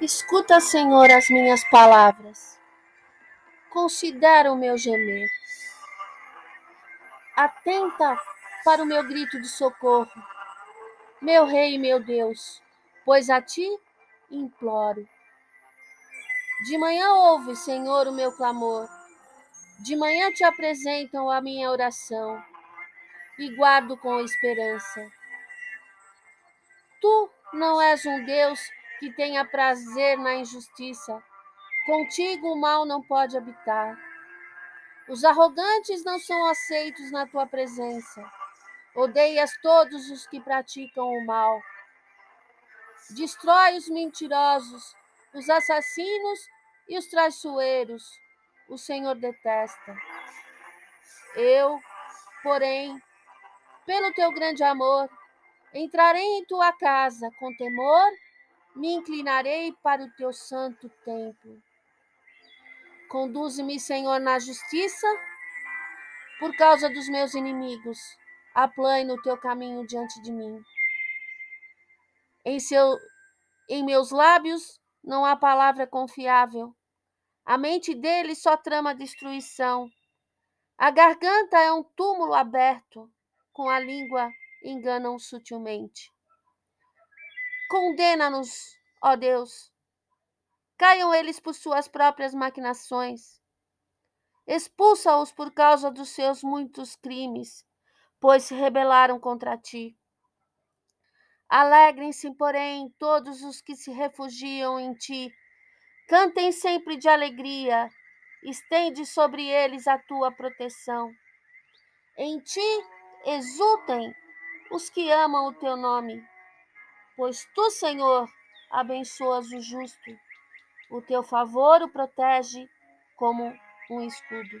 Escuta, Senhor, as minhas palavras. Considera o meu gemer. Atenta para o meu grito de socorro, meu Rei meu Deus, pois a ti imploro. De manhã ouve, Senhor, o meu clamor. De manhã te apresentam a minha oração e guardo com esperança. Tu não és um Deus que tenha prazer na injustiça. Contigo o mal não pode habitar. Os arrogantes não são aceitos na tua presença. Odeias todos os que praticam o mal. Destrói os mentirosos, os assassinos e os traiçoeiros. O Senhor detesta. Eu, porém, pelo teu grande amor, entrarei em tua casa com temor, me inclinarei para o teu santo templo. Conduze-me, Senhor, na justiça, por causa dos meus inimigos. Aplane o teu caminho diante de mim. Em, seu, em meus lábios não há palavra confiável. A mente dele só trama destruição. A garganta é um túmulo aberto, com a língua enganam sutilmente. Condena-nos, ó Deus, Caiam eles por suas próprias maquinações. Expulsa-os por causa dos seus muitos crimes, pois se rebelaram contra ti. Alegrem-se, porém, todos os que se refugiam em ti. Cantem sempre de alegria, estende sobre eles a tua proteção. Em ti exultem os que amam o teu nome, pois tu, Senhor, abençoas o justo. O teu favor o protege como um escudo.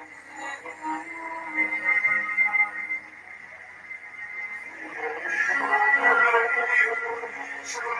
Thank you.